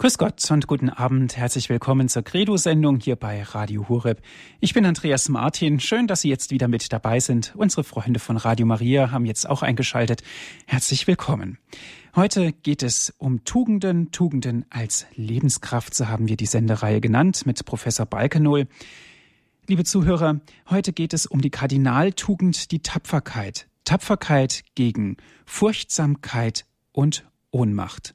Grüß Gott und guten Abend. Herzlich willkommen zur Credo-Sendung hier bei Radio Hureb. Ich bin Andreas Martin. Schön, dass Sie jetzt wieder mit dabei sind. Unsere Freunde von Radio Maria haben jetzt auch eingeschaltet. Herzlich willkommen. Heute geht es um Tugenden, Tugenden als Lebenskraft, so haben wir die Sendereihe genannt mit Professor Balkenohl. Liebe Zuhörer, heute geht es um die Kardinaltugend, die Tapferkeit. Tapferkeit gegen Furchtsamkeit und Ohnmacht.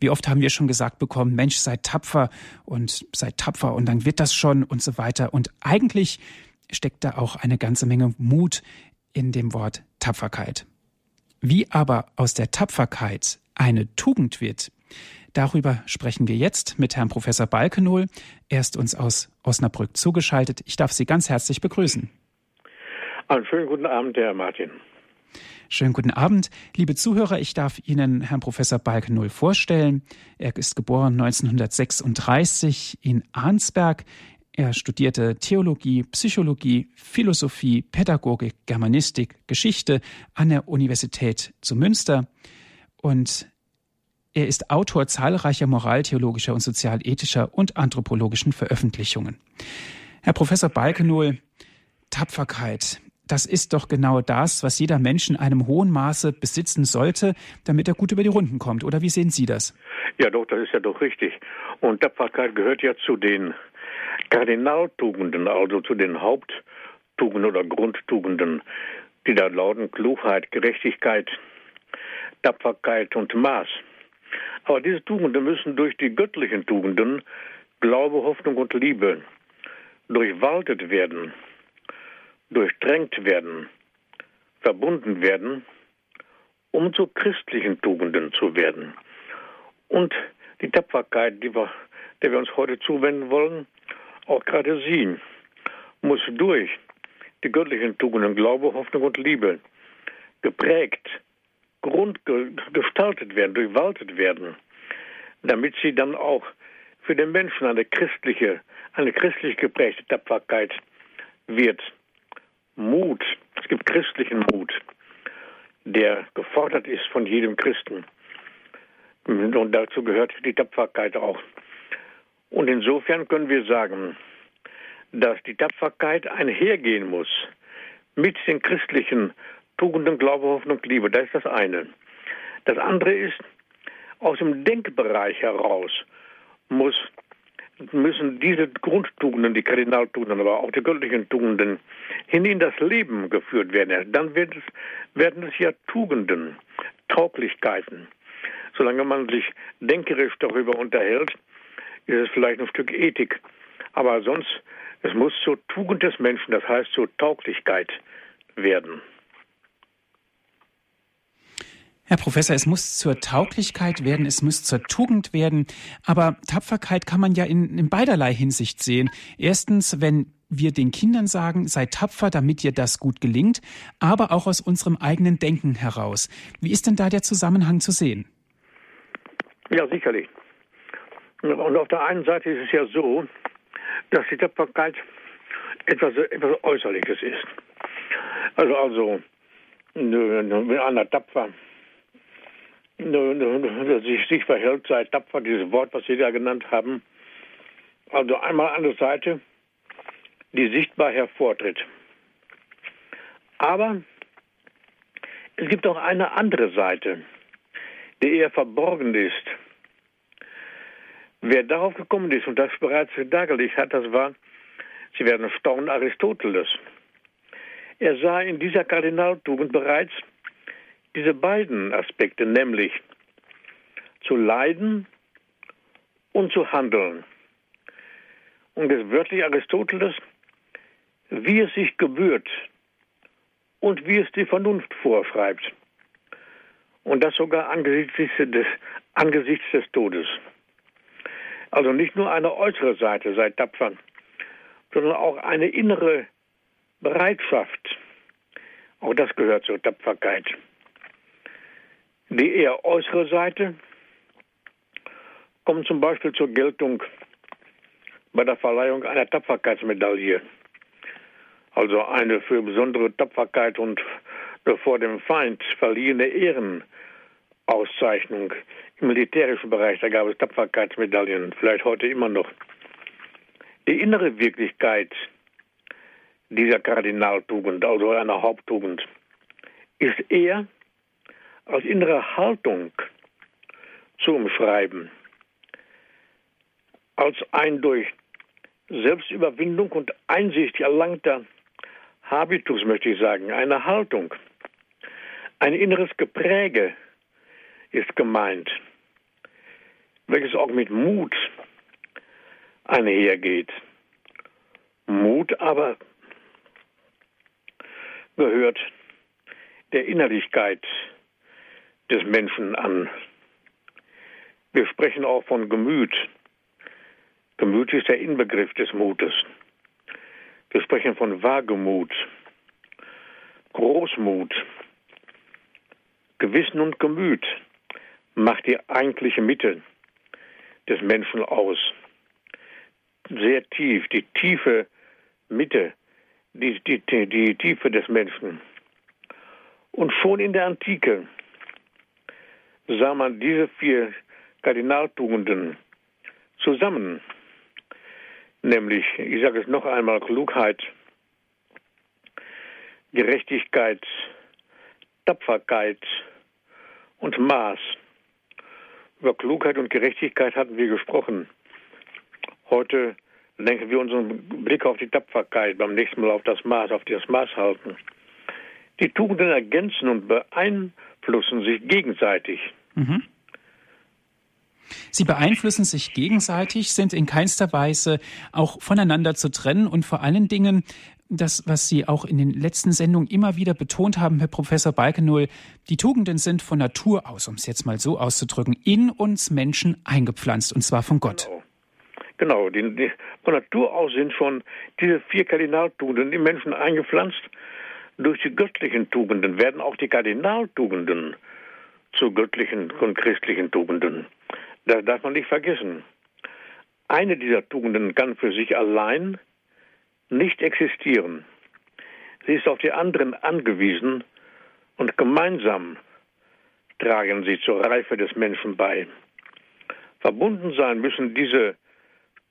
Wie oft haben wir schon gesagt bekommen, Mensch, seid tapfer und seid tapfer und dann wird das schon und so weiter. Und eigentlich steckt da auch eine ganze Menge Mut in dem Wort Tapferkeit. Wie aber aus der Tapferkeit eine Tugend wird, darüber sprechen wir jetzt mit Herrn Professor Balkenohl. Er ist uns aus Osnabrück zugeschaltet. Ich darf Sie ganz herzlich begrüßen. Einen schönen guten Abend, Herr Martin. Schönen guten Abend, liebe Zuhörer. Ich darf Ihnen Herrn Professor Balkenohl vorstellen. Er ist geboren 1936 in Arnsberg. Er studierte Theologie, Psychologie, Philosophie, Pädagogik, Germanistik, Geschichte an der Universität zu Münster. Und er ist Autor zahlreicher moraltheologischer und sozialethischer und anthropologischen Veröffentlichungen. Herr Professor Balkenohl, Tapferkeit, das ist doch genau das, was jeder Mensch in einem hohen Maße besitzen sollte, damit er gut über die Runden kommt. Oder wie sehen Sie das? Ja, doch, das ist ja doch richtig. Und Tapferkeit gehört ja zu den Kardinaltugenden, also zu den Haupttugenden oder Grundtugenden, die da lauten Klugheit, Gerechtigkeit, Tapferkeit und Maß. Aber diese Tugenden müssen durch die göttlichen Tugenden, Glaube, Hoffnung und Liebe, durchwaltet werden durchdrängt werden, verbunden werden, um zu christlichen Tugenden zu werden. Und die Tapferkeit, die wir, der wir uns heute zuwenden wollen, auch gerade sie, muss durch die göttlichen Tugenden Glaube, Hoffnung und Liebe geprägt, grundgestaltet werden, durchwaltet werden, damit sie dann auch für den Menschen eine christliche, eine christlich geprägte Tapferkeit wird. Mut, es gibt christlichen Mut, der gefordert ist von jedem Christen. Und dazu gehört die Tapferkeit auch. Und insofern können wir sagen, dass die Tapferkeit einhergehen muss mit den christlichen Tugenden, Glaube, Hoffnung, Liebe. Das ist das eine. Das andere ist, aus dem Denkbereich heraus muss müssen diese Grundtugenden, die Kardinaltugenden, aber auch die göttlichen Tugenden hin in das Leben geführt werden. Dann wird es, werden es ja Tugenden, Tauglichkeiten. Solange man sich denkerisch darüber unterhält, ist es vielleicht ein Stück Ethik. Aber sonst, es muss zur Tugend des Menschen, das heißt zur Tauglichkeit werden. Herr Professor, es muss zur Tauglichkeit werden, es muss zur Tugend werden. Aber Tapferkeit kann man ja in, in beiderlei Hinsicht sehen. Erstens, wenn wir den Kindern sagen, sei tapfer, damit dir das gut gelingt, aber auch aus unserem eigenen Denken heraus. Wie ist denn da der Zusammenhang zu sehen? Ja, sicherlich. Und auf der einen Seite ist es ja so, dass die Tapferkeit etwas, etwas Äußerliches ist. Also, also, wenn einer tapfer sich, sich verhält, sei tapfer, dieses Wort, was Sie da genannt haben. Also einmal an der Seite, die sichtbar hervortritt. Aber es gibt auch eine andere Seite, die eher verborgen ist. Wer darauf gekommen ist und das bereits dargelegt hat, das war, Sie werden staunen, Aristoteles. Er sah in dieser Kardinaltugend bereits diese beiden Aspekte, nämlich zu leiden und zu handeln. Und es wörtlich Aristoteles, wie es sich gebührt und wie es die Vernunft vorschreibt. Und das sogar angesichts des, angesichts des Todes. Also nicht nur eine äußere Seite sei tapfer, sondern auch eine innere Bereitschaft. Auch das gehört zur Tapferkeit. Die eher äußere Seite kommt zum Beispiel zur Geltung bei der Verleihung einer Tapferkeitsmedaille. Also eine für besondere Tapferkeit und vor dem Feind verliehene Ehrenmedaille Auszeichnung. Im militärischen Bereich, da gab es Tapferkeitsmedaillen, vielleicht heute immer noch. Die innere Wirklichkeit dieser Kardinaltugend, also einer Haupttugend, ist eher als innere Haltung zu umschreiben, als ein durch Selbstüberwindung und Einsicht erlangter Habitus, möchte ich sagen, eine Haltung, ein inneres Gepräge ist gemeint, welches auch mit Mut einhergeht. Mut aber gehört der Innerlichkeit des Menschen an. Wir sprechen auch von Gemüt. Gemüt ist der Inbegriff des Mutes. Wir sprechen von Wagemut, Großmut, Gewissen und Gemüt macht die eigentliche Mitte des Menschen aus. Sehr tief, die tiefe Mitte, die, die, die Tiefe des Menschen. Und schon in der Antike sah man diese vier Kardinaltugenden zusammen. Nämlich, ich sage es noch einmal, Klugheit, Gerechtigkeit, Tapferkeit und Maß. Über Klugheit und Gerechtigkeit hatten wir gesprochen. Heute lenken wir unseren Blick auf die Tapferkeit, beim nächsten Mal auf das Maß, auf das Maß halten. Die Tugenden ergänzen und beeinflussen sich gegenseitig. Mhm. Sie beeinflussen sich gegenseitig, sind in keinster Weise auch voneinander zu trennen und vor allen Dingen das, was Sie auch in den letzten Sendungen immer wieder betont haben, Herr Professor Balkenull, die Tugenden sind von Natur aus, um es jetzt mal so auszudrücken, in uns Menschen eingepflanzt, und zwar von Gott. Genau, genau die, die, von Natur aus sind schon diese vier Kardinaltugenden im Menschen eingepflanzt. Durch die göttlichen Tugenden werden auch die Kardinaltugenden zu göttlichen und christlichen Tugenden. Das darf man nicht vergessen. Eine dieser Tugenden kann für sich allein nicht existieren. Sie ist auf die anderen angewiesen und gemeinsam tragen sie zur Reife des Menschen bei. Verbunden sein müssen diese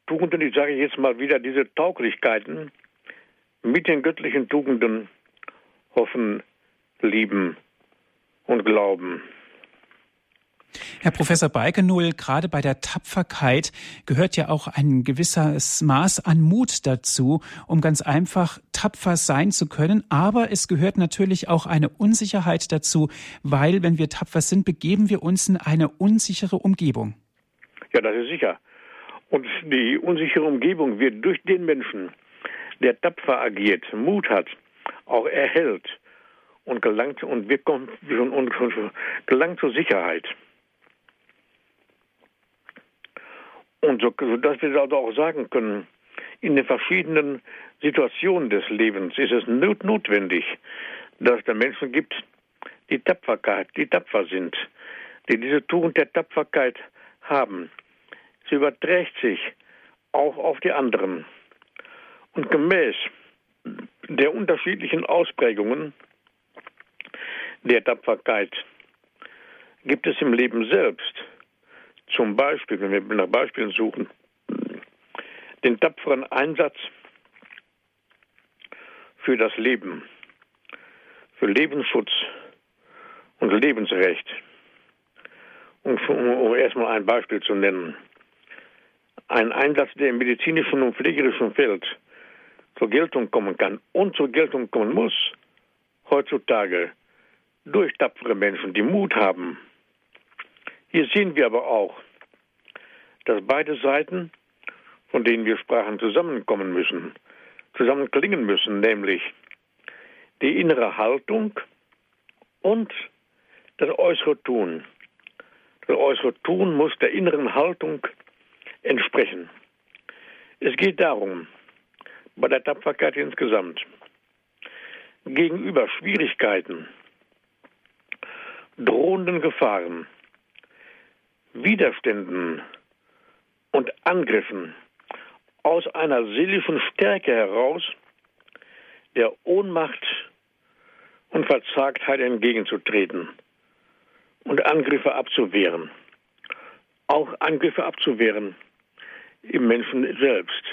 Tugenden, ich sage jetzt mal wieder, diese Tauglichkeiten mit den göttlichen Tugenden hoffen, lieben und glauben. Herr Professor Balkenull, gerade bei der Tapferkeit gehört ja auch ein gewisses Maß an Mut dazu, um ganz einfach tapfer sein zu können. Aber es gehört natürlich auch eine Unsicherheit dazu, weil wenn wir tapfer sind, begeben wir uns in eine unsichere Umgebung. Ja, das ist sicher. Und die unsichere Umgebung wird durch den Menschen, der tapfer agiert, Mut hat, auch erhält und gelangt und, wir kommen, und gelangt zur Sicherheit. Und so, dass wir also auch sagen können, in den verschiedenen Situationen des Lebens ist es notwendig, dass es da Menschen gibt, die Tapferkeit, die tapfer sind, die diese Tugend der Tapferkeit haben. Sie überträgt sich auch auf die anderen. Und gemäß der unterschiedlichen Ausprägungen der Tapferkeit gibt es im Leben selbst zum Beispiel, wenn wir nach Beispielen suchen, den tapferen Einsatz für das Leben, für Lebensschutz und Lebensrecht. Um, um erstmal ein Beispiel zu nennen. Ein Einsatz, der im medizinischen und pflegerischen Feld zur Geltung kommen kann und zur Geltung kommen muss, heutzutage durch tapfere Menschen, die Mut haben, hier sehen wir aber auch, dass beide Seiten, von denen wir sprachen, zusammenkommen müssen, zusammen klingen müssen, nämlich die innere Haltung und das äußere Tun. Das äußere Tun muss der inneren Haltung entsprechen. Es geht darum, bei der Tapferkeit insgesamt, gegenüber Schwierigkeiten, drohenden Gefahren, Widerständen und Angriffen aus einer seelischen Stärke heraus der Ohnmacht und Verzagtheit entgegenzutreten und Angriffe abzuwehren. Auch Angriffe abzuwehren im Menschen selbst,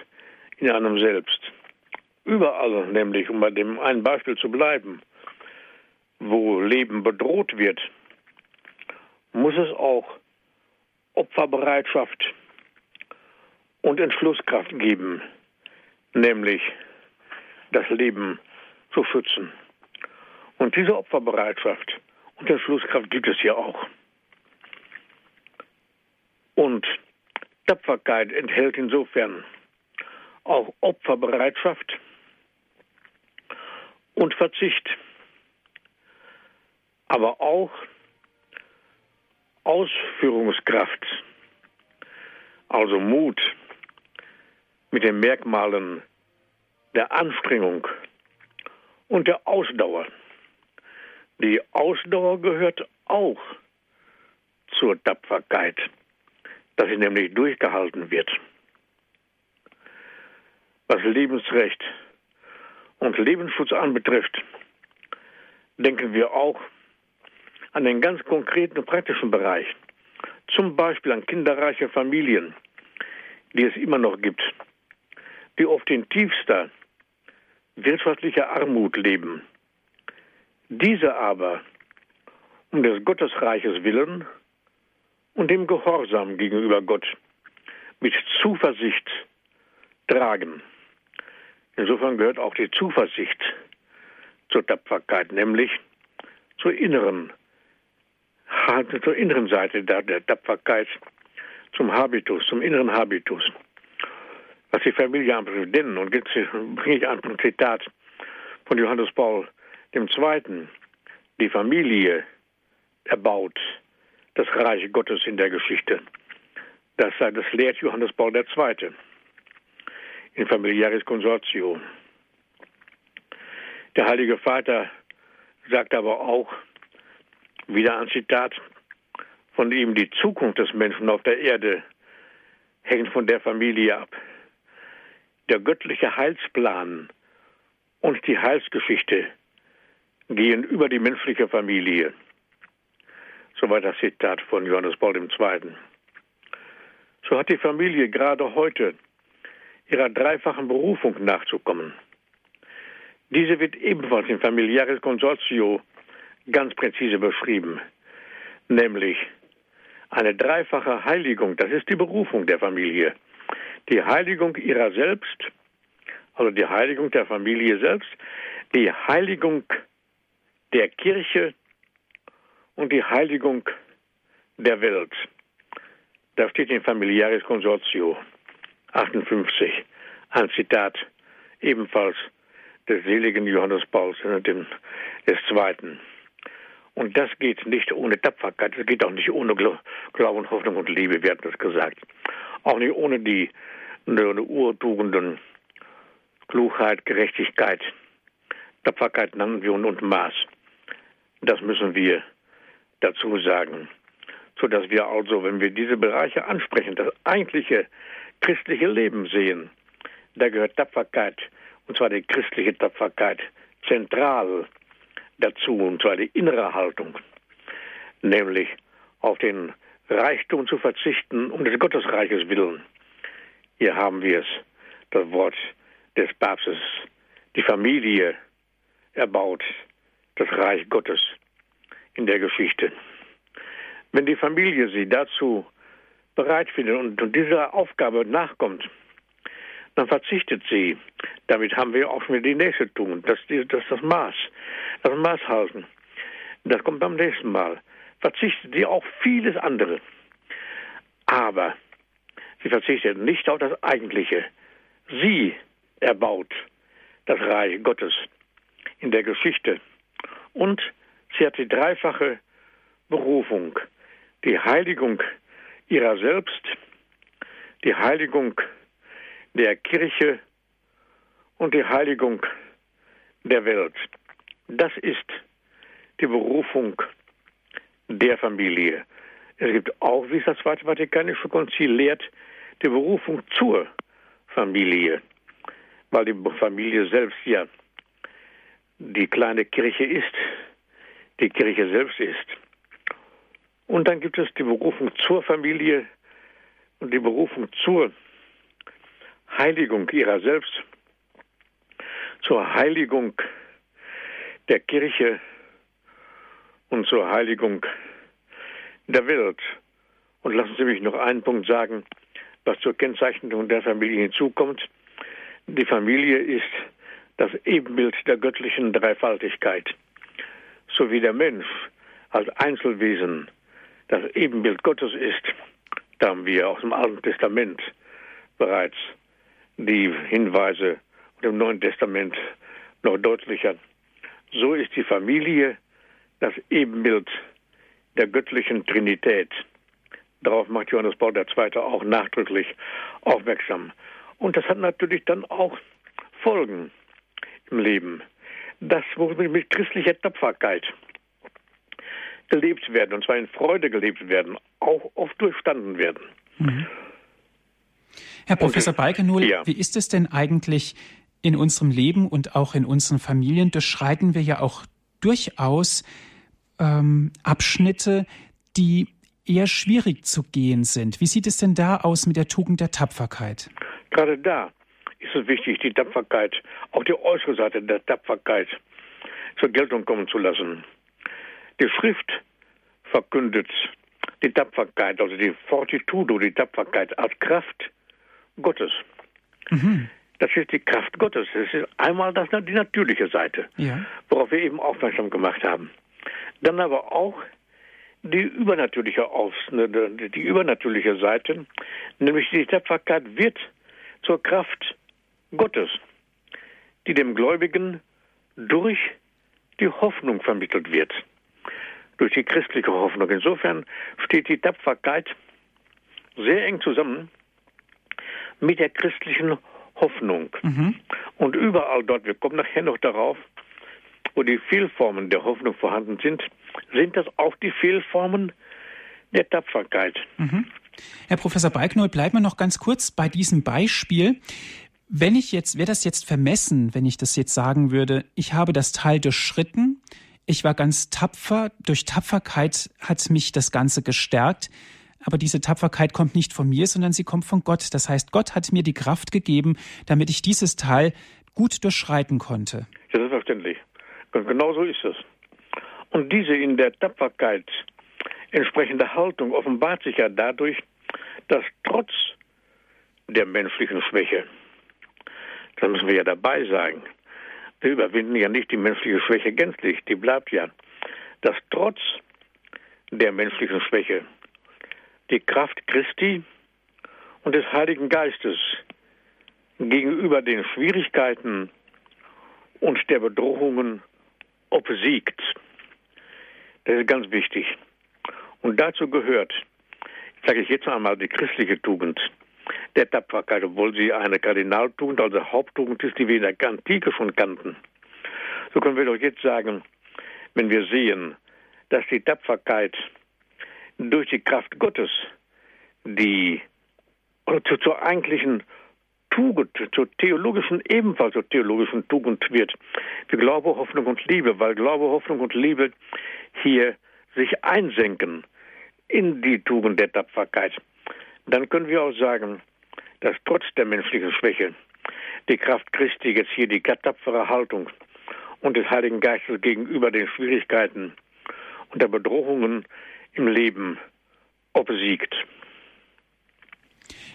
in einem selbst. Überall nämlich, um bei dem einen Beispiel zu bleiben, wo Leben bedroht wird, muss es auch Opferbereitschaft und Entschlusskraft geben, nämlich das Leben zu schützen. Und diese Opferbereitschaft und Entschlusskraft gibt es hier auch. Und Tapferkeit enthält insofern auch Opferbereitschaft und Verzicht, aber auch Ausführungskraft, also Mut mit den Merkmalen der Anstrengung und der Ausdauer. Die Ausdauer gehört auch zur Tapferkeit, dass sie nämlich durchgehalten wird. Was Lebensrecht und Lebensschutz anbetrifft, denken wir auch an den ganz konkreten und praktischen Bereich. Zum Beispiel an kinderreiche Familien, die es immer noch gibt, die oft in tiefster wirtschaftlicher Armut leben. Diese aber um des Gottesreiches willen und dem Gehorsam gegenüber Gott mit Zuversicht tragen. Insofern gehört auch die Zuversicht zur Tapferkeit, nämlich zur inneren, zur inneren Seite der, der Tapferkeit, zum Habitus, zum inneren Habitus. Was die Familie anbetrifft, denn, und jetzt bringe ich ein Zitat von Johannes Paul II., die Familie erbaut das Reich Gottes in der Geschichte. Das, das lehrt Johannes Paul II in Familiaris Consortio. Der Heilige Vater sagt aber auch, wieder ein Zitat von ihm, die Zukunft des Menschen auf der Erde hängt von der Familie ab. Der göttliche Heilsplan und die Heilsgeschichte gehen über die menschliche Familie. Soweit das Zitat von Johannes Paul II. So hat die Familie gerade heute ihrer dreifachen Berufung nachzukommen. Diese wird ebenfalls im Familiares Consortio ganz präzise beschrieben, nämlich eine dreifache Heiligung, das ist die Berufung der Familie. Die Heiligung ihrer selbst, also die Heiligung der Familie selbst, die Heiligung der Kirche und die Heiligung der Welt. Das steht in Familiaris Consortio. 58, ein Zitat ebenfalls des seligen Johannes Pauls, Zweiten. Und das geht nicht ohne Tapferkeit, das geht auch nicht ohne Glauben, Hoffnung und Liebe, wir hatten das gesagt. Auch nicht ohne die, die Urtugenden, Klugheit, Gerechtigkeit, Tapferkeit und, und Maß. Das müssen wir dazu sagen. Sodass wir also, wenn wir diese Bereiche ansprechen, das eigentliche christliche Leben sehen, da gehört Tapferkeit, und zwar die christliche Tapferkeit, zentral dazu, und zwar die innere Haltung, nämlich auf den Reichtum zu verzichten, um des Gottesreiches willen. Hier haben wir es, das Wort des Papstes, die Familie erbaut, das Reich Gottes in der Geschichte. Wenn die Familie sie dazu bereit findet und, und dieser Aufgabe nachkommt, dann verzichtet sie. Damit haben wir auch schon die nächste tun. Das, das, das Maß. Das Maß halten. Das kommt beim nächsten Mal. Verzichtet sie auch vieles andere. Aber sie verzichtet nicht auf das Eigentliche. Sie erbaut das Reich Gottes in der Geschichte. Und sie hat die dreifache Berufung, die Heiligung ihrer selbst, die Heiligung der Kirche und die Heiligung der Welt. Das ist die Berufung der Familie. Es gibt auch, wie es das Zweite Vatikanische Konzil lehrt, die Berufung zur Familie, weil die Familie selbst ja die kleine Kirche ist, die Kirche selbst ist. Und dann gibt es die Berufung zur Familie und die Berufung zur Heiligung ihrer selbst, zur Heiligung der Kirche und zur Heiligung der Welt. Und lassen Sie mich noch einen Punkt sagen, was zur Kennzeichnung der Familie hinzukommt. Die Familie ist das Ebenbild der göttlichen Dreifaltigkeit. So wie der Mensch als Einzelwesen das Ebenbild Gottes ist, da haben wir aus dem Alten Testament bereits die Hinweise im Neuen Testament noch deutlicher. So ist die Familie das Ebenbild der göttlichen Trinität. Darauf macht Johannes Paul II. auch nachdrücklich aufmerksam. Und das hat natürlich dann auch Folgen im Leben. Das muss mit christlicher Tapferkeit gelebt werden, und zwar in Freude gelebt werden, auch oft durchstanden werden. Mhm. Herr Professor Balkenul, ja. wie ist es denn eigentlich in unserem Leben und auch in unseren Familien? Durchschreiten wir ja auch durchaus ähm, Abschnitte, die eher schwierig zu gehen sind. Wie sieht es denn da aus mit der Tugend der Tapferkeit? Gerade da ist es wichtig, die Tapferkeit, auch die äußere Seite der Tapferkeit zur Geltung kommen zu lassen. Die Schrift verkündet die Tapferkeit, also die Fortitudo, die Tapferkeit als Kraft Gottes. Mhm. Das ist die Kraft Gottes. Das ist einmal das, die natürliche Seite, ja. worauf wir eben aufmerksam gemacht haben. Dann aber auch die übernatürliche, Aus, ne, die übernatürliche Seite, nämlich die Tapferkeit wird zur Kraft Gottes, die dem Gläubigen durch die Hoffnung vermittelt wird, durch die christliche Hoffnung. Insofern steht die Tapferkeit sehr eng zusammen mit der christlichen Hoffnung. Mhm. Und überall dort, wir kommen nachher noch darauf, wo die Fehlformen der Hoffnung vorhanden sind, sind das auch die Fehlformen der Tapferkeit. Mhm. Herr Professor Balknoll, bleiben wir noch ganz kurz bei diesem Beispiel. Wenn ich jetzt, wäre das jetzt vermessen, wenn ich das jetzt sagen würde, ich habe das Teil durchschritten, ich war ganz tapfer, durch Tapferkeit hat mich das Ganze gestärkt, aber diese Tapferkeit kommt nicht von mir, sondern sie kommt von Gott. Das heißt, Gott hat mir die Kraft gegeben, damit ich dieses Teil gut durchschreiten konnte. Selbstverständlich. Und genau so ist es. Und diese in der Tapferkeit entsprechende Haltung offenbart sich ja dadurch, dass trotz der menschlichen Schwäche, da müssen wir ja dabei sagen, wir überwinden ja nicht die menschliche Schwäche gänzlich, die bleibt ja, dass trotz der menschlichen Schwäche die Kraft Christi und des Heiligen Geistes gegenüber den Schwierigkeiten und der Bedrohungen obsiegt. Das ist ganz wichtig. Und dazu gehört, sage ich jetzt einmal, die christliche Tugend der Tapferkeit, obwohl sie eine Kardinaltugend, also Haupttugend ist, die wir in der Antike schon kannten. So können wir doch jetzt sagen, wenn wir sehen, dass die Tapferkeit durch die Kraft Gottes die zur, zur eigentlichen Tugend, zur theologischen, ebenfalls zur theologischen Tugend wird. Für Glaube, Hoffnung und Liebe, weil Glaube, Hoffnung und Liebe hier sich einsenken in die Tugend der Tapferkeit. Dann können wir auch sagen, dass trotz der menschlichen Schwäche die Kraft Christi jetzt hier die tapfere Haltung und des Heiligen Geistes gegenüber den Schwierigkeiten und der Bedrohungen im Leben obsiegt.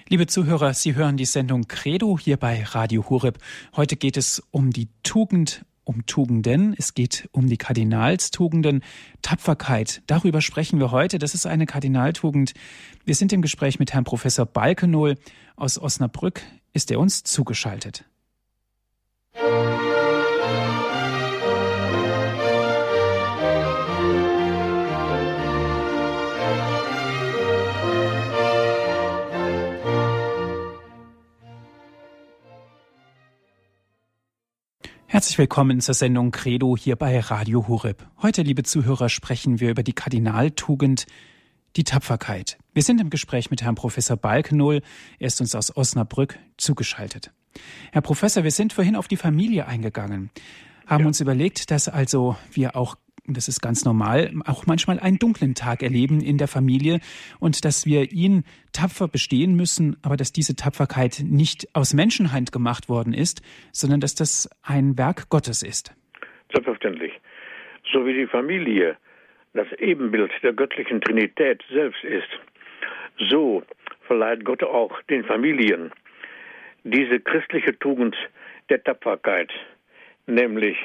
Liebe Zuhörer, Sie hören die Sendung Credo hier bei Radio Horeb. Heute geht es um die Tugend, um Tugenden. Es geht um die Kardinalstugenden. Tapferkeit, darüber sprechen wir heute. Das ist eine Kardinaltugend. Wir sind im Gespräch mit Herrn Professor Balkenohl aus Osnabrück. Ist er uns zugeschaltet? Herzlich willkommen zur Sendung Credo hier bei Radio Horeb. Heute, liebe Zuhörer, sprechen wir über die Kardinaltugend, die Tapferkeit. Wir sind im Gespräch mit Herrn Professor Balkenohl. Er ist uns aus Osnabrück zugeschaltet. Herr Professor, wir sind vorhin auf die Familie eingegangen, haben ja. uns überlegt, dass also wir auch das ist ganz normal, auch manchmal einen dunklen Tag erleben in der Familie und dass wir ihn tapfer bestehen müssen, aber dass diese Tapferkeit nicht aus Menschenhand gemacht worden ist, sondern dass das ein Werk Gottes ist. Selbstverständlich. So wie die Familie das Ebenbild der göttlichen Trinität selbst ist, so verleiht Gott auch den Familien diese christliche Tugend der Tapferkeit, nämlich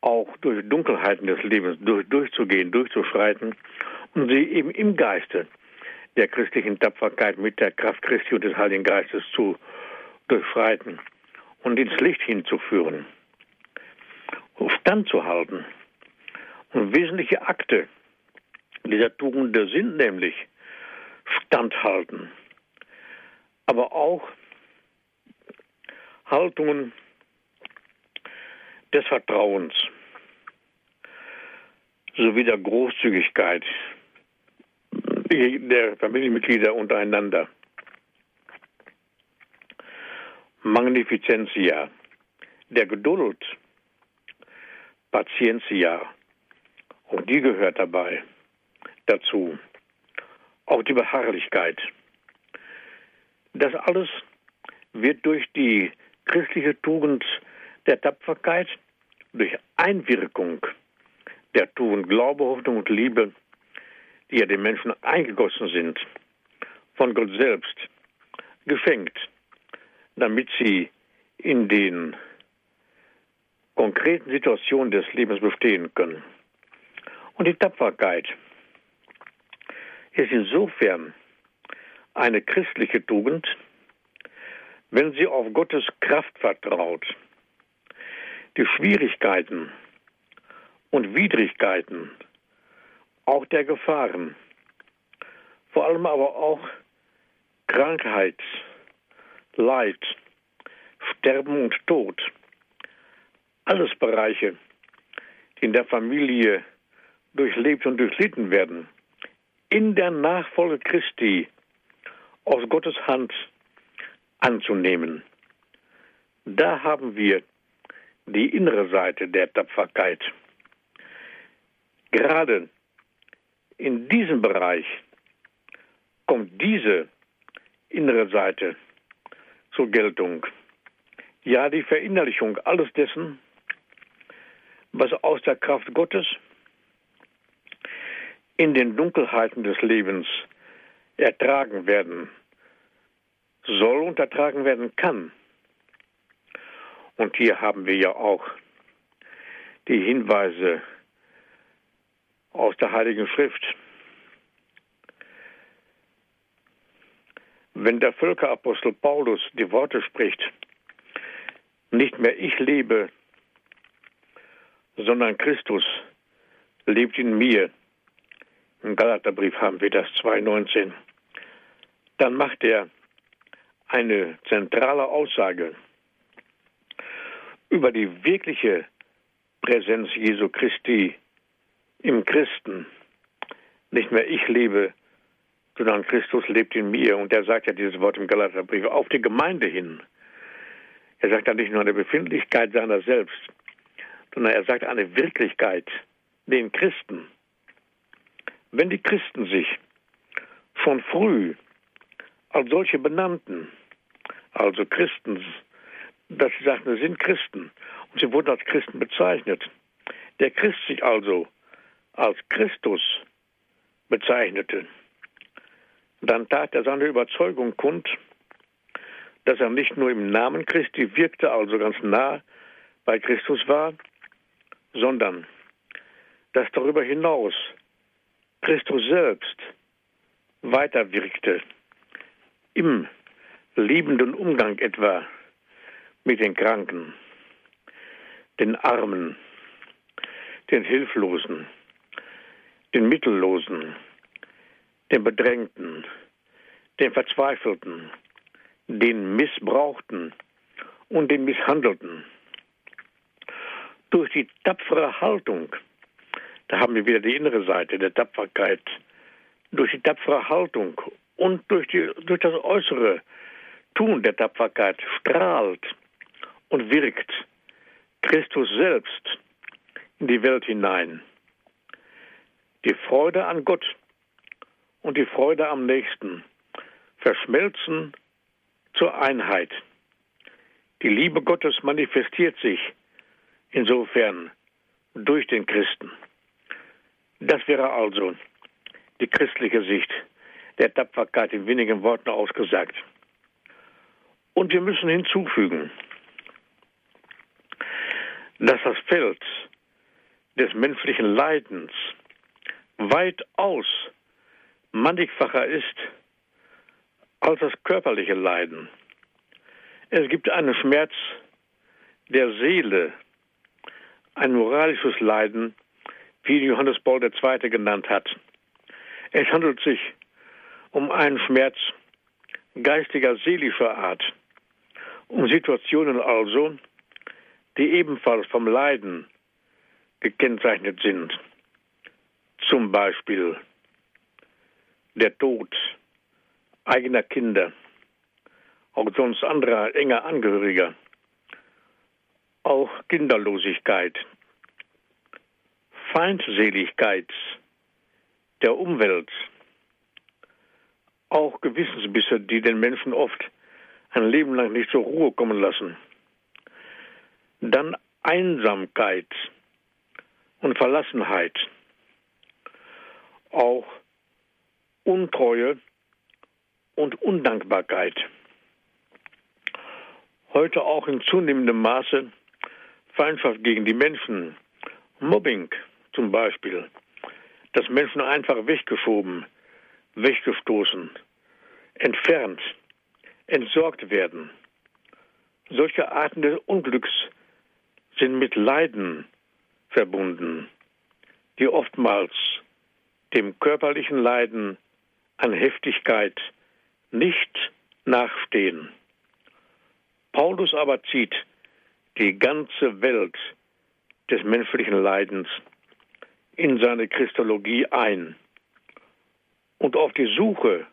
auch durch Dunkelheiten des Lebens durch, durchzugehen, durchzuschreiten und sie eben im Geiste der christlichen Tapferkeit mit der Kraft Christi und des Heiligen Geistes zu durchschreiten und ins Licht hinzuführen, standzuhalten. Und wesentliche Akte dieser Tugenden sind nämlich standhalten, aber auch Haltungen des Vertrauens sowie der Großzügigkeit der Familienmitglieder untereinander. Magnificentia, der Geduld, Patientia, auch die gehört dabei dazu. Auch die Beharrlichkeit. Das alles wird durch die christliche Tugend der Tapferkeit, durch Einwirkung der Tugend Glaube, Hoffnung und Liebe, die ja den Menschen eingegossen sind, von Gott selbst, geschenkt, damit sie in den konkreten Situationen des Lebens bestehen können. Und die Tapferkeit ist insofern eine christliche Tugend, wenn sie auf Gottes Kraft vertraut, die Schwierigkeiten und Widrigkeiten, auch der Gefahren, vor allem aber auch Krankheit, Leid, Sterben und Tod, alles Bereiche, die in der Familie durchlebt und durchlitten werden, in der Nachfolge Christi aus Gottes Hand anzunehmen. Da haben wir die innere Seite der Tapferkeit. Gerade in diesem Bereich kommt diese innere Seite zur Geltung. Ja, die Verinnerlichung alles dessen, was aus der Kraft Gottes in den Dunkelheiten des Lebens ertragen werden soll und ertragen werden kann. Und hier haben wir ja auch die Hinweise aus der Heiligen Schrift. Wenn der Völkerapostel Paulus die Worte spricht, nicht mehr ich lebe, sondern Christus lebt in mir. Im Galaterbrief haben wir das 2.19. Dann macht er eine zentrale Aussage über die wirkliche Präsenz Jesu Christi im Christen. Nicht mehr ich lebe, sondern Christus lebt in mir. Und er sagt ja dieses Wort im Galaterbrief auf die Gemeinde hin. Er sagt ja nicht nur eine Befindlichkeit seiner selbst, sondern er sagt eine Wirklichkeit den Christen. Wenn die Christen sich schon früh als solche benannten, also Christen, dass sie sagten, wir sind Christen und sie wurden als Christen bezeichnet. Der Christ sich also als Christus bezeichnete, dann tat er seine Überzeugung kund, dass er nicht nur im Namen Christi wirkte, also ganz nah bei Christus war, sondern dass darüber hinaus Christus selbst weiterwirkte im liebenden Umgang etwa mit den Kranken, den Armen, den Hilflosen, den Mittellosen, den Bedrängten, den Verzweifelten, den Missbrauchten und den Misshandelten. Durch die tapfere Haltung, da haben wir wieder die innere Seite der Tapferkeit, durch die tapfere Haltung und durch, die, durch das äußere Tun der Tapferkeit strahlt und wirkt Christus selbst in die Welt hinein. Die Freude an Gott und die Freude am Nächsten verschmelzen zur Einheit. Die Liebe Gottes manifestiert sich insofern durch den Christen. Das wäre also die christliche Sicht der Tapferkeit in wenigen Worten ausgesagt. Und wir müssen hinzufügen, dass das Feld des menschlichen Leidens weitaus mannigfacher ist als das körperliche Leiden. Es gibt einen Schmerz der Seele, ein moralisches Leiden, wie Johannes Paul II. genannt hat. Es handelt sich um einen Schmerz geistiger, seelischer Art, um Situationen also, die ebenfalls vom Leiden gekennzeichnet sind. Zum Beispiel der Tod eigener Kinder, auch sonst anderer enger Angehöriger, auch Kinderlosigkeit, Feindseligkeit der Umwelt, auch Gewissensbisse, die den Menschen oft ein Leben lang nicht zur Ruhe kommen lassen. Dann Einsamkeit und Verlassenheit, auch Untreue und Undankbarkeit. Heute auch in zunehmendem Maße Feindschaft gegen die Menschen, Mobbing zum Beispiel, dass Menschen einfach weggeschoben, weggestoßen, entfernt, entsorgt werden. Solche Arten des Unglücks sind mit Leiden verbunden, die oftmals dem körperlichen Leiden an Heftigkeit nicht nachstehen. Paulus aber zieht die ganze Welt des menschlichen Leidens in seine Christologie ein. Und auf die Suche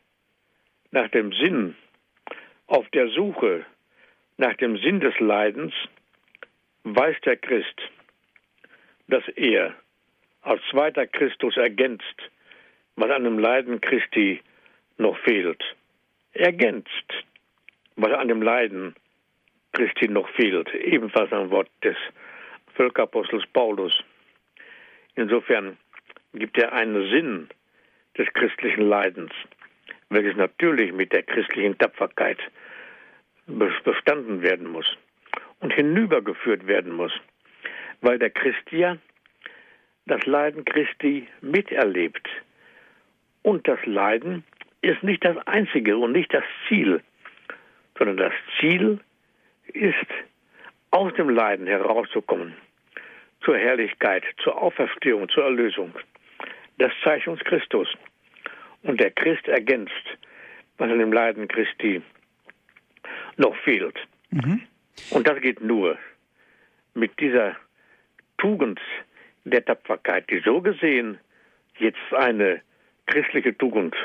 nach dem Sinn, auf der Suche nach dem Sinn des Leidens, weiß der Christ, dass er als zweiter Christus ergänzt, was an dem Leiden Christi noch fehlt. Ergänzt, was an dem Leiden Christi noch fehlt. Ebenfalls ein Wort des Völkerapostels Paulus. Insofern gibt er einen Sinn des christlichen Leidens, welches natürlich mit der christlichen Tapferkeit bestanden werden muss und hinübergeführt werden muss, weil der Christ ja das Leiden Christi miterlebt. Und das Leiden ist nicht das Einzige und nicht das Ziel, sondern das Ziel ist, aus dem Leiden herauszukommen, zur Herrlichkeit, zur Auferstehung, zur Erlösung. Das zeigt uns Christus. Und der Christ ergänzt, was an dem Leiden Christi noch fehlt. Mhm. Und das geht nur mit dieser Tugend der Tapferkeit, die so gesehen jetzt eine christliche Tugend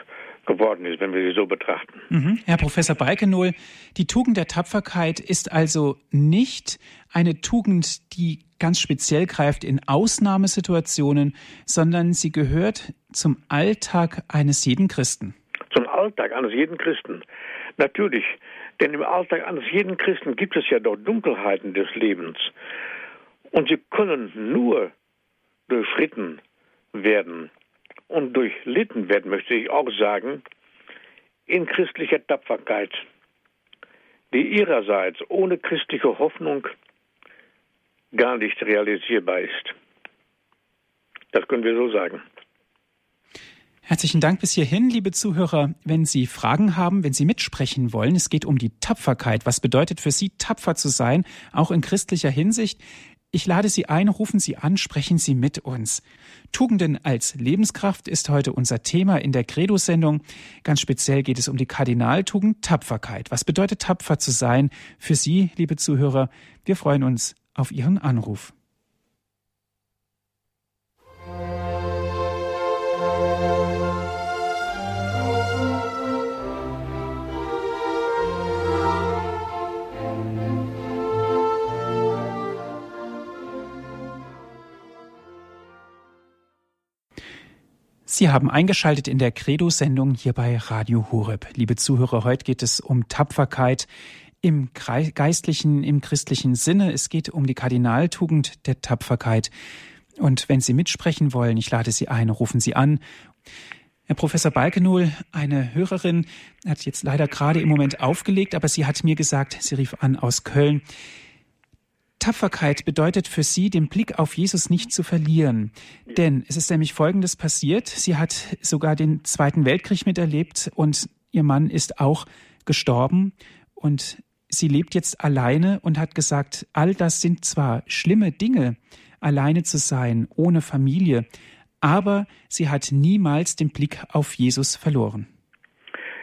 geworden ist, wenn wir sie so betrachten. Mhm. Herr Professor Balkenohl, die Tugend der Tapferkeit ist also nicht eine Tugend, die ganz speziell greift in Ausnahmesituationen, sondern sie gehört zum Alltag eines jeden Christen. Zum Alltag eines jeden Christen. Natürlich, denn im Alltag eines jeden Christen gibt es ja doch Dunkelheiten des Lebens. Und sie können nur durchschritten werden und durchlitten werden, möchte ich auch sagen, in christlicher Tapferkeit, die ihrerseits ohne christliche Hoffnung gar nicht realisierbar ist. Das können wir so sagen. Herzlichen Dank bis hierhin, liebe Zuhörer. Wenn Sie Fragen haben, wenn Sie mitsprechen wollen, es geht um die Tapferkeit. Was bedeutet für Sie tapfer zu sein, auch in christlicher Hinsicht? Ich lade Sie ein, rufen Sie an, sprechen Sie mit uns. Tugenden als Lebenskraft ist heute unser Thema in der Credo-Sendung. Ganz speziell geht es um die Kardinaltugend Tapferkeit. Was bedeutet tapfer zu sein für Sie, liebe Zuhörer? Wir freuen uns auf Ihren Anruf. Sie haben eingeschaltet in der Credo-Sendung hier bei Radio Horeb. Liebe Zuhörer, heute geht es um Tapferkeit im geistlichen, im christlichen Sinne. Es geht um die Kardinaltugend der Tapferkeit. Und wenn Sie mitsprechen wollen, ich lade Sie ein, rufen Sie an. Herr Professor Balkenohl, eine Hörerin hat jetzt leider gerade im Moment aufgelegt, aber sie hat mir gesagt, sie rief an aus Köln. Tapferkeit bedeutet für sie, den Blick auf Jesus nicht zu verlieren. Denn es ist nämlich Folgendes passiert. Sie hat sogar den Zweiten Weltkrieg miterlebt und ihr Mann ist auch gestorben und sie lebt jetzt alleine und hat gesagt, all das sind zwar schlimme Dinge, alleine zu sein, ohne Familie, aber sie hat niemals den Blick auf Jesus verloren.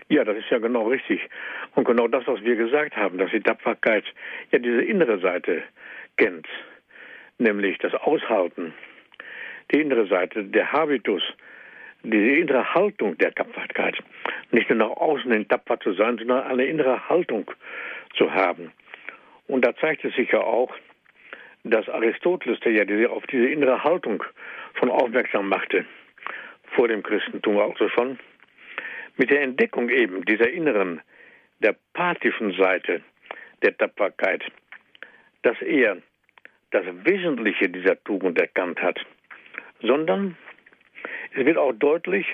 Ja, das ist ja genau richtig. Und genau das, was wir gesagt haben, dass die Tapferkeit ja diese innere Seite kennt, nämlich das Aushalten, die innere Seite, der Habitus, diese innere Haltung der Tapferkeit. Nicht nur nach außen hin tapfer zu sein, sondern eine innere Haltung zu haben. Und da zeigt es sich ja auch, dass Aristoteles, der ja auf diese innere Haltung schon aufmerksam machte, vor dem Christentum also schon, mit der Entdeckung eben dieser inneren, der pathischen Seite der Tapferkeit, dass er das Wesentliche dieser Tugend erkannt hat, sondern es wird auch deutlich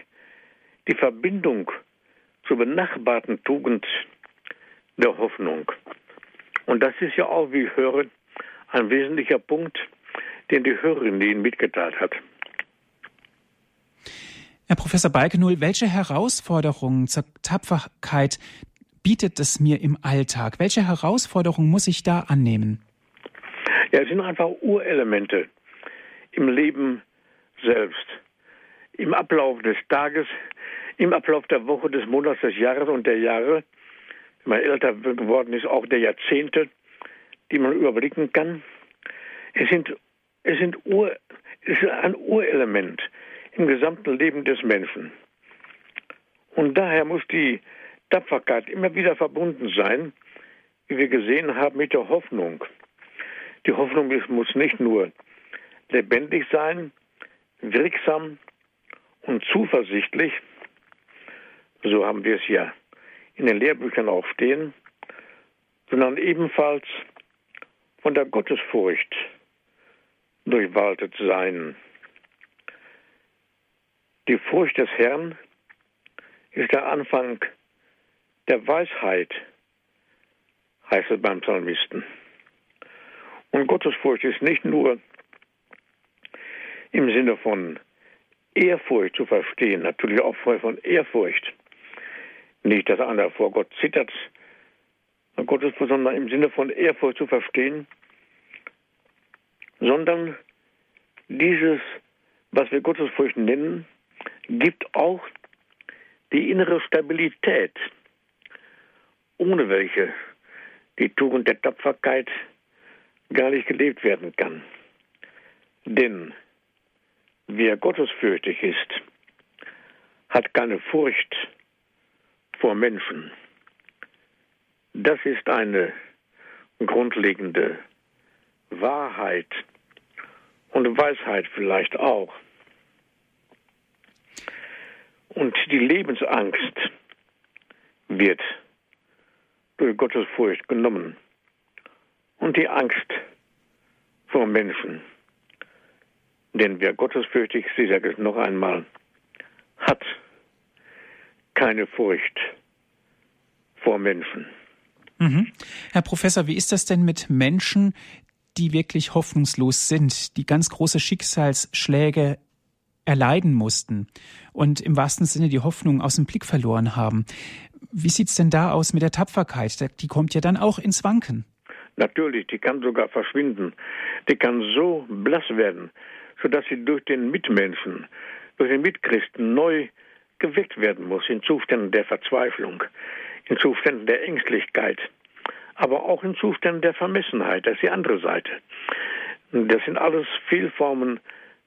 die Verbindung zur benachbarten Tugend der Hoffnung. Und das ist ja auch, wie ich höre, ein wesentlicher Punkt, den die Hörerin Ihnen mitgeteilt hat. Herr Professor Balkenul, welche Herausforderungen zur Tapferkeit bietet es mir im Alltag? Welche Herausforderungen muss ich da annehmen? Ja, es sind einfach Urelemente im Leben selbst, im Ablauf des Tages, im Ablauf der Woche, des Monats, des Jahres und der Jahre. Wenn man älter geworden ist, auch der Jahrzehnte, die man überblicken kann. Es sind, es sind Ur, es ist ein Urelement im gesamten Leben des Menschen. Und daher muss die Tapferkeit immer wieder verbunden sein, wie wir gesehen haben, mit der Hoffnung. Die Hoffnung muss nicht nur lebendig sein, wirksam und zuversichtlich, so haben wir es ja in den Lehrbüchern auch stehen, sondern ebenfalls von der Gottesfurcht durchwaltet sein. Die Furcht des Herrn ist der Anfang der Weisheit, heißt es beim Psalmisten. Und Gottesfurcht ist nicht nur im Sinne von Ehrfurcht zu verstehen, natürlich auch von Ehrfurcht. Nicht, dass einer vor Gott zittert, Gottesfurcht, sondern im Sinne von Ehrfurcht zu verstehen, sondern dieses, was wir Gottesfurcht nennen, gibt auch die innere Stabilität, ohne welche die Tugend der Tapferkeit gar nicht gelebt werden kann. Denn wer gottesfürchtig ist, hat keine Furcht vor Menschen. Das ist eine grundlegende Wahrheit und Weisheit vielleicht auch. Und die Lebensangst wird durch Gottes Furcht genommen. Und die Angst vor Menschen. Denn wer gottesfürchtig ich sage es noch einmal, hat keine Furcht vor Menschen. Mhm. Herr Professor, wie ist das denn mit Menschen, die wirklich hoffnungslos sind, die ganz große Schicksalsschläge erleiden mussten und im wahrsten Sinne die Hoffnung aus dem Blick verloren haben. Wie sieht es denn da aus mit der Tapferkeit? Die kommt ja dann auch ins Wanken. Natürlich, die kann sogar verschwinden. Die kann so blass werden, sodass sie durch den Mitmenschen, durch den Mitchristen neu geweckt werden muss in Zuständen der Verzweiflung, in Zuständen der Ängstlichkeit, aber auch in Zuständen der Vermessenheit. Das ist die andere Seite. Das sind alles Vielformen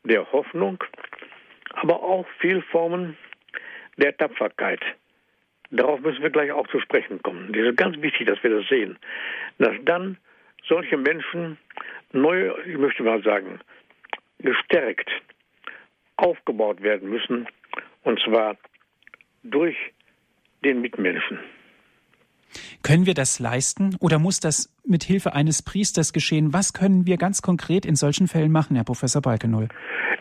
der Hoffnung, aber auch Vielformen der Tapferkeit. Darauf müssen wir gleich auch zu sprechen kommen. Es ist ganz wichtig, dass wir das sehen, dass dann solche Menschen neu, ich möchte mal sagen, gestärkt, aufgebaut werden müssen Und zwar durch den Mitmenschen. Können wir das leisten oder muss das mit Hilfe eines Priesters geschehen? Was können wir ganz konkret in solchen Fällen machen, Herr Professor Balkenoll?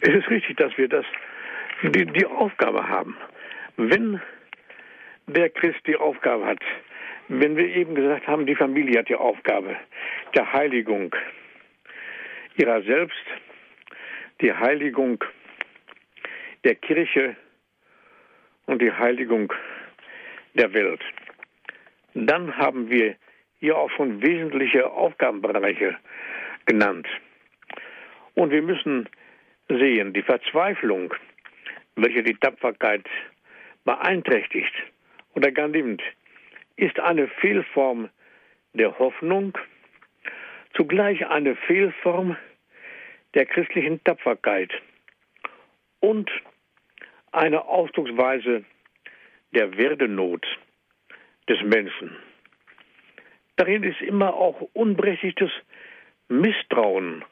Es ist richtig, dass wir das, die, die Aufgabe haben. Wenn der Christ die Aufgabe hat, wenn wir eben gesagt haben, die Familie hat die Aufgabe der Heiligung ihrer selbst, die Heiligung der Kirche und die Heiligung der Welt. Dann haben wir hier auch schon wesentliche Aufgabenbereiche genannt. Und wir müssen sehen, die Verzweiflung, welche die Tapferkeit beeinträchtigt oder gar nimmt, ist eine Fehlform der Hoffnung, zugleich eine Fehlform der christlichen Tapferkeit und eine Ausdrucksweise der Werdenot des Menschen. Darin ist immer auch unberechtigtes Misstrauen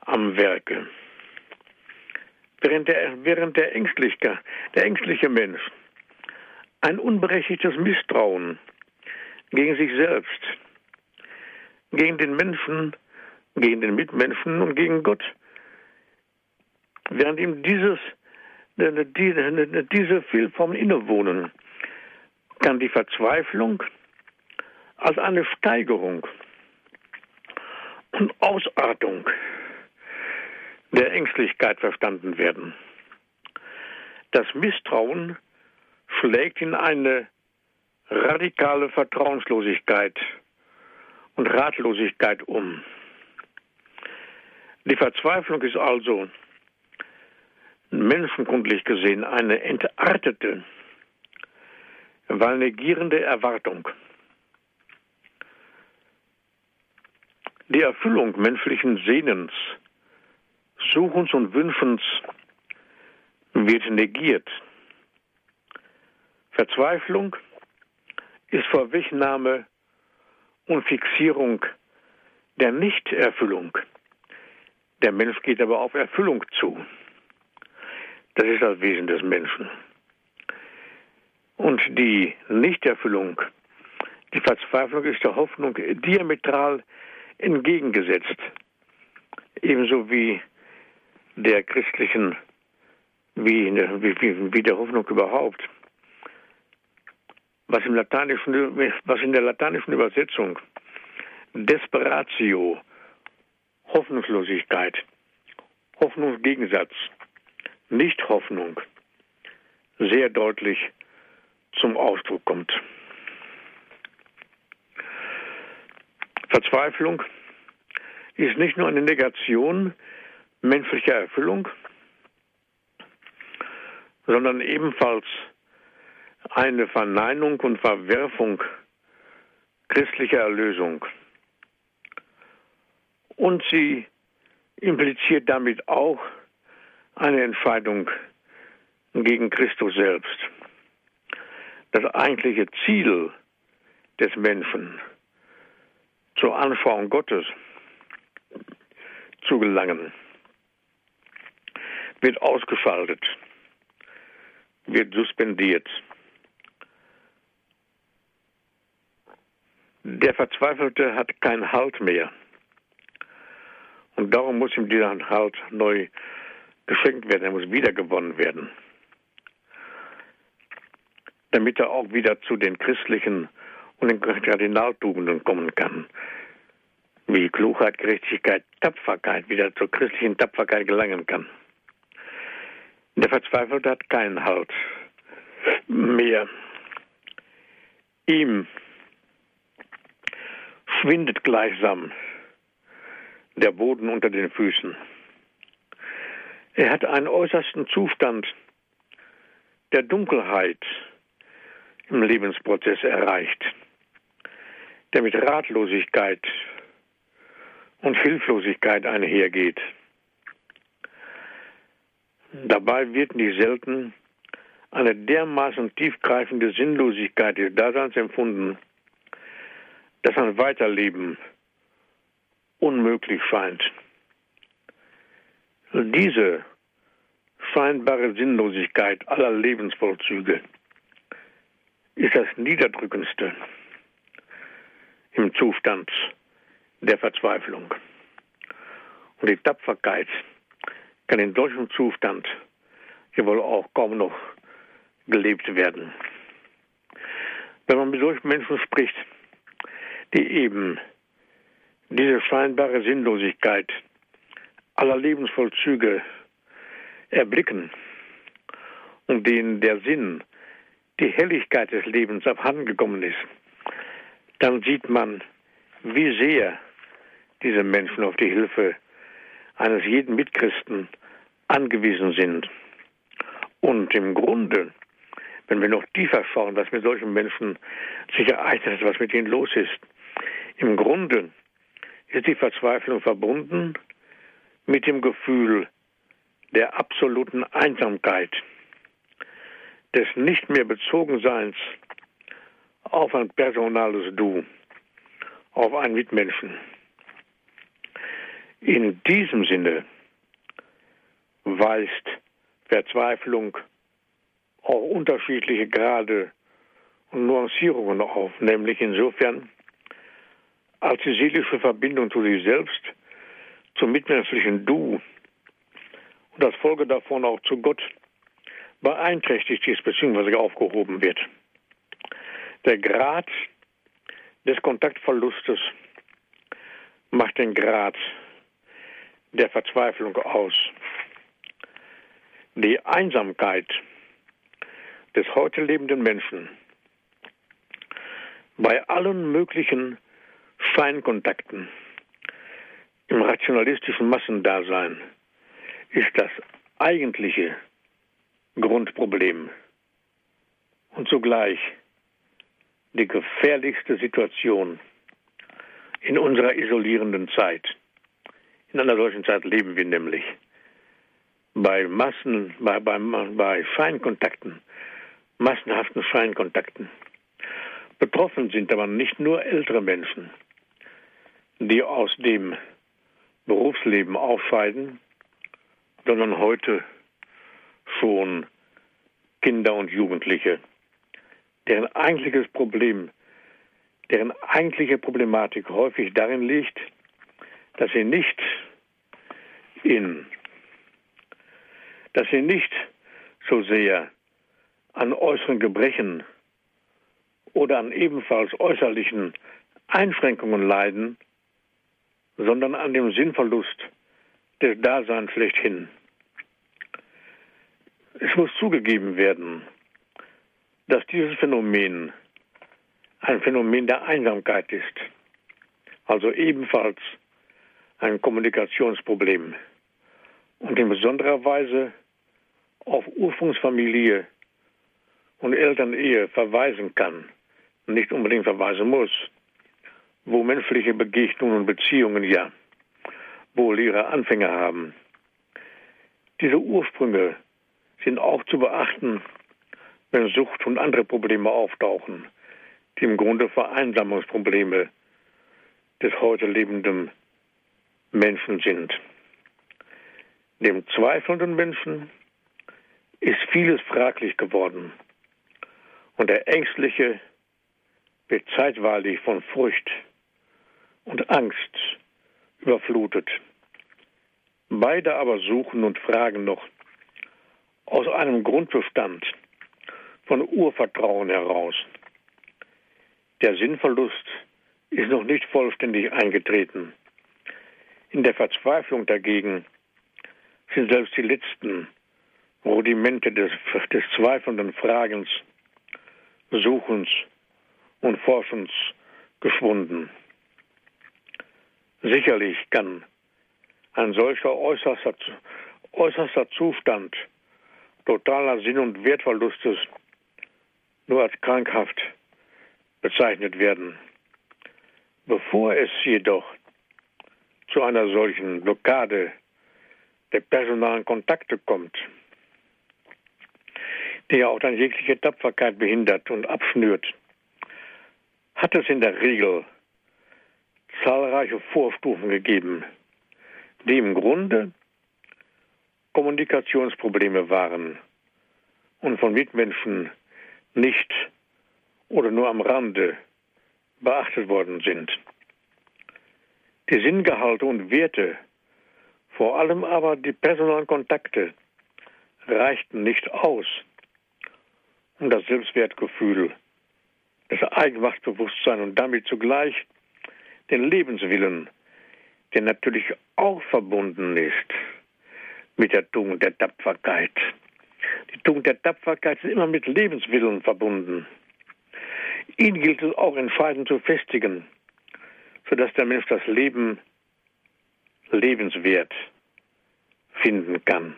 am Werke. Während der, während der, ängstliche, der ängstliche Mensch ein unberechtigtes Misstrauen gegen sich selbst, gegen den Menschen, gegen den Mitmenschen und gegen Gott, während ihm dieses, diese Vielformen innewohnen, kann die Verzweiflung als eine Steigerung und Ausartung der Ängstlichkeit verstanden werden. Das Misstrauen schlägt in eine radikale Vertrauenslosigkeit und Ratlosigkeit um. Die Verzweiflung ist also menschenkundlich gesehen eine entartete, weil negierende Erwartung. Die Erfüllung menschlichen Sehnens, Suchens und Wünschens wird negiert. Verzweiflung ist Vorwegnahme und Fixierung der Nichterfüllung. Der Mensch geht aber auf Erfüllung zu. Das ist das Wesen des Menschen. Und die Nichterfüllung, die Verzweiflung ist der Hoffnung diametral entgegengesetzt. Ebenso wie der christlichen, wie, wie, wie der Hoffnung überhaupt. Was, im lateinischen, was in der lateinischen Übersetzung Desperatio, Hoffnungslosigkeit, Hoffnungsgegensatz, Nicht-Hoffnung sehr deutlich zum Ausdruck kommt. Verzweiflung ist nicht nur eine Negation menschlicher Erfüllung, sondern ebenfalls eine Verneinung und Verwerfung christlicher Erlösung. Und sie impliziert damit auch eine Entscheidung gegen Christus selbst das eigentliche Ziel des Menschen zur Anschauung Gottes zu gelangen, wird ausgeschaltet, wird suspendiert. Der Verzweifelte hat keinen Halt mehr. Und darum muss ihm dieser Halt neu geschenkt werden, er muss wiedergewonnen werden damit er auch wieder zu den christlichen und den Kardinaltugenden kommen kann. Wie Klugheit, Gerechtigkeit, Tapferkeit wieder zur christlichen Tapferkeit gelangen kann. Der Verzweifelte hat keinen Halt mehr. Ihm schwindet gleichsam der Boden unter den Füßen. Er hat einen äußersten Zustand der Dunkelheit, im Lebensprozess erreicht, der mit Ratlosigkeit und Hilflosigkeit einhergeht. Dabei wird nicht selten eine dermaßen tiefgreifende Sinnlosigkeit des Daseins empfunden, dass ein Weiterleben unmöglich scheint. Diese scheinbare Sinnlosigkeit aller Lebensvollzüge ist das Niederdrückendste im Zustand der Verzweiflung. Und die Tapferkeit kann in solchem Zustand ja wohl auch kaum noch gelebt werden. Wenn man mit solchen Menschen spricht, die eben diese scheinbare Sinnlosigkeit aller Lebensvollzüge erblicken und denen der Sinn, die Helligkeit des Lebens abhandengekommen ist, dann sieht man, wie sehr diese Menschen auf die Hilfe eines jeden Mitchristen angewiesen sind. Und im Grunde, wenn wir noch tiefer schauen, was mit solchen Menschen sich ereignet, was mit ihnen los ist, im Grunde ist die Verzweiflung verbunden mit dem Gefühl der absoluten Einsamkeit, des nicht mehr Bezogenseins auf ein personales Du, auf einen Mitmenschen. In diesem Sinne weist Verzweiflung auch unterschiedliche Grade und Nuancierungen auf, nämlich insofern, als die seelische Verbindung zu sich selbst, zum mitmenschlichen Du und das Folge davon auch zu Gott beeinträchtigt ist bzw. aufgehoben wird. Der Grad des Kontaktverlustes macht den Grad der Verzweiflung aus. Die Einsamkeit des heute lebenden Menschen bei allen möglichen Scheinkontakten im rationalistischen Massendasein ist das eigentliche Grundproblem und zugleich die gefährlichste Situation in unserer isolierenden Zeit. In einer solchen Zeit leben wir nämlich. Bei Massen, bei, bei, bei Scheinkontakten, massenhaften Scheinkontakten. Betroffen sind aber nicht nur ältere Menschen, die aus dem Berufsleben aufscheiden, sondern heute schon Kinder und Jugendliche, deren eigentliches Problem, deren eigentliche Problematik häufig darin liegt, dass sie nicht in, dass sie nicht so sehr an äußeren Gebrechen oder an ebenfalls äußerlichen Einschränkungen leiden, sondern an dem Sinnverlust des Daseins schlechthin. Es muss zugegeben werden, dass dieses Phänomen ein Phänomen der Einsamkeit ist, also ebenfalls ein Kommunikationsproblem und in besonderer Weise auf Ursprungsfamilie und Elternehe verweisen kann, nicht unbedingt verweisen muss, wo menschliche Begegnungen und Beziehungen ja wohl ihre Anfänge haben. Diese Ursprünge sind auch zu beachten, wenn Sucht und andere Probleme auftauchen, die im Grunde Vereinsamungsprobleme des heute lebenden Menschen sind. Dem zweifelnden Menschen ist vieles fraglich geworden und der Ängstliche wird zeitweilig von Furcht und Angst überflutet. Beide aber suchen und fragen noch aus einem Grundbestand von Urvertrauen heraus. Der Sinnverlust ist noch nicht vollständig eingetreten. In der Verzweiflung dagegen sind selbst die letzten Rudimente des, des zweifelnden Fragens, Suchens und Forschens geschwunden. Sicherlich kann ein solcher äußerster, äußerster Zustand totaler Sinn- und Wertverlustes nur als krankhaft bezeichnet werden. Bevor es jedoch zu einer solchen Blockade der personalen Kontakte kommt, die ja auch dann jegliche Tapferkeit behindert und abschnürt, hat es in der Regel zahlreiche Vorstufen gegeben, die im Grunde Kommunikationsprobleme waren und von Mitmenschen nicht oder nur am Rande beachtet worden sind. Die Sinngehalte und Werte, vor allem aber die personalen Kontakte, reichten nicht aus, um das Selbstwertgefühl, das Eigenmachtsbewusstsein und damit zugleich den Lebenswillen, der natürlich auch verbunden ist mit der Tugend der Tapferkeit. Die Tugend der Tapferkeit ist immer mit Lebenswillen verbunden. Ihn gilt es auch entscheidend zu festigen, sodass der Mensch das Leben lebenswert finden kann.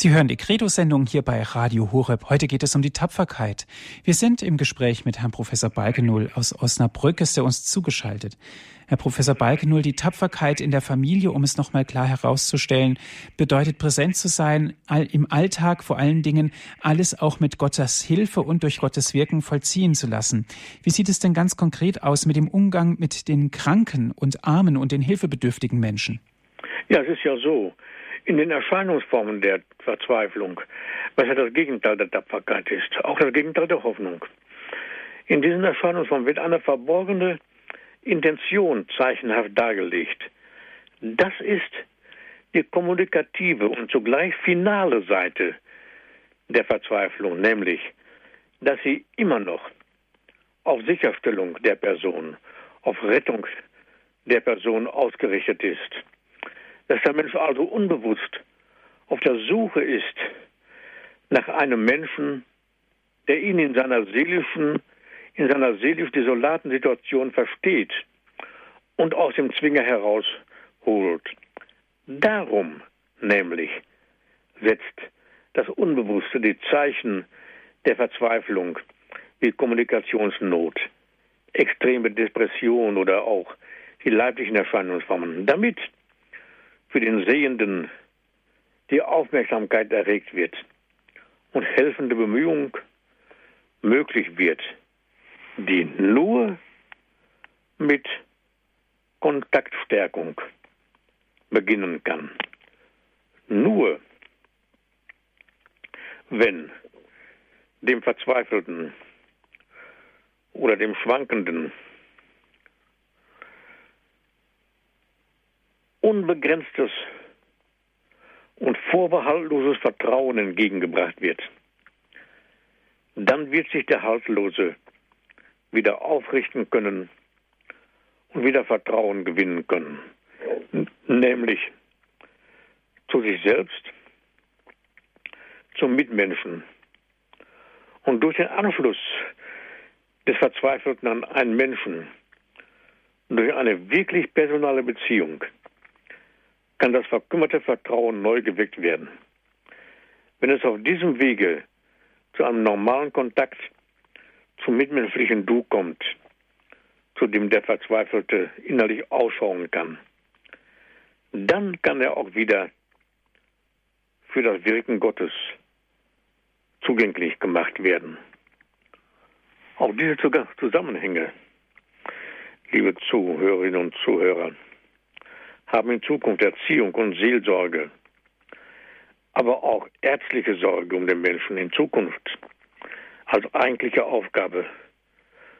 Sie hören die Credo-Sendung hier bei Radio Horeb. Heute geht es um die Tapferkeit. Wir sind im Gespräch mit Herrn Professor Balkenull aus Osnabrück, ist er uns zugeschaltet. Herr Professor Balkenull, die Tapferkeit in der Familie, um es nochmal klar herauszustellen, bedeutet präsent zu sein, im Alltag vor allen Dingen alles auch mit Gottes Hilfe und durch Gottes Wirken vollziehen zu lassen. Wie sieht es denn ganz konkret aus mit dem Umgang mit den Kranken und Armen und den hilfebedürftigen Menschen? Ja, es ist ja so in den Erscheinungsformen der Verzweiflung, was ja das Gegenteil der Tapferkeit ist, auch das Gegenteil der Hoffnung. In diesen Erscheinungsformen wird eine verborgene Intention zeichenhaft dargelegt. Das ist die kommunikative und zugleich finale Seite der Verzweiflung, nämlich, dass sie immer noch auf Sicherstellung der Person, auf Rettung der Person ausgerichtet ist dass der Mensch also unbewusst auf der Suche ist nach einem Menschen, der ihn in seiner seelischen, in seiner seelisch desolaten Situation versteht und aus dem Zwinger herausholt. Darum nämlich setzt das Unbewusste die Zeichen der Verzweiflung wie Kommunikationsnot, extreme Depression oder auch die leiblichen Erscheinungsformen, damit für den Sehenden die Aufmerksamkeit erregt wird und helfende Bemühung möglich wird, die nur mit Kontaktstärkung beginnen kann. Nur wenn dem Verzweifelten oder dem Schwankenden unbegrenztes und vorbehaltloses Vertrauen entgegengebracht wird, dann wird sich der Haltlose wieder aufrichten können und wieder Vertrauen gewinnen können, nämlich zu sich selbst, zum Mitmenschen. Und durch den Anschluss des Verzweifelten an einen Menschen, durch eine wirklich personale Beziehung, kann das verkümmerte Vertrauen neu geweckt werden. Wenn es auf diesem Wege zu einem normalen Kontakt zum mitmenschlichen Du kommt, zu dem der Verzweifelte innerlich ausschauen kann, dann kann er auch wieder für das Wirken Gottes zugänglich gemacht werden. Auch diese Zusammenhänge, liebe Zuhörerinnen und Zuhörer, haben in Zukunft Erziehung und Seelsorge, aber auch ärztliche Sorge um den Menschen in Zukunft als eigentliche Aufgabe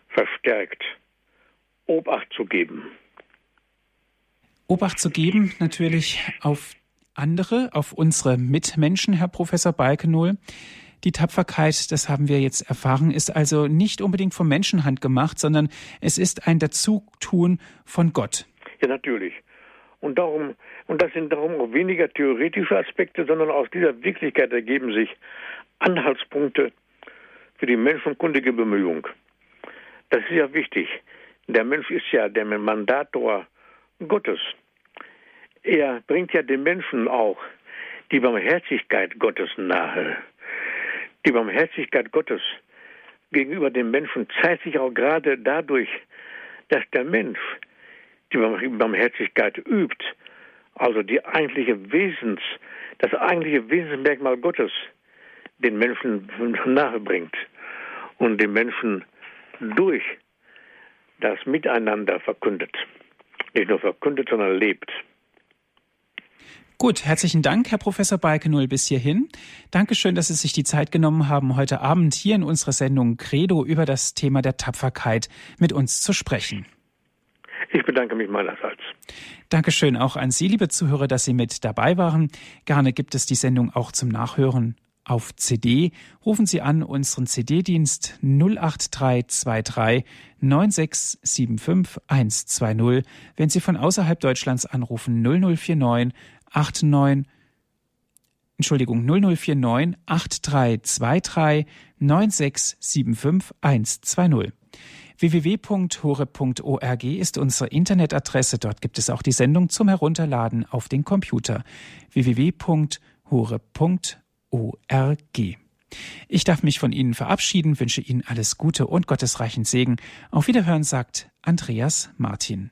verstärkt Obacht zu geben. Obacht zu geben natürlich auf andere, auf unsere Mitmenschen, Herr Professor Balkenohl. Die Tapferkeit, das haben wir jetzt erfahren, ist also nicht unbedingt von Menschenhand gemacht, sondern es ist ein Dazutun von Gott. Ja, natürlich. Und darum, und das sind darum auch weniger theoretische Aspekte, sondern aus dieser Wirklichkeit ergeben sich Anhaltspunkte für die menschenkundige Bemühung. Das ist ja wichtig. Der Mensch ist ja der Mandator Gottes. Er bringt ja den Menschen auch die Barmherzigkeit Gottes nahe. Die Barmherzigkeit Gottes gegenüber dem Menschen zeigt sich auch gerade dadurch, dass der Mensch die Barmherzigkeit übt, also die eigentliche Wesens, das eigentliche Wesensmerkmal Gottes den Menschen nahebringt und den Menschen durch das Miteinander verkündet. Nicht nur verkündet, sondern lebt. Gut, herzlichen Dank, Herr Professor Balkenull, bis hierhin. Dankeschön, dass Sie sich die Zeit genommen haben, heute Abend hier in unserer Sendung Credo über das Thema der Tapferkeit mit uns zu sprechen. Ich bedanke mich meinerseits. Dankeschön auch an Sie, liebe Zuhörer, dass Sie mit dabei waren. Gerne gibt es die Sendung auch zum Nachhören auf CD. Rufen Sie an unseren CD-Dienst 08323 9675 120. Wenn Sie von außerhalb Deutschlands anrufen 0049 89 Entschuldigung 0049 8323 9675 120 www.hore.org ist unsere Internetadresse. Dort gibt es auch die Sendung zum Herunterladen auf den Computer. www.hore.org. Ich darf mich von Ihnen verabschieden, wünsche Ihnen alles Gute und gottesreichen Segen. Auf Wiederhören sagt Andreas Martin.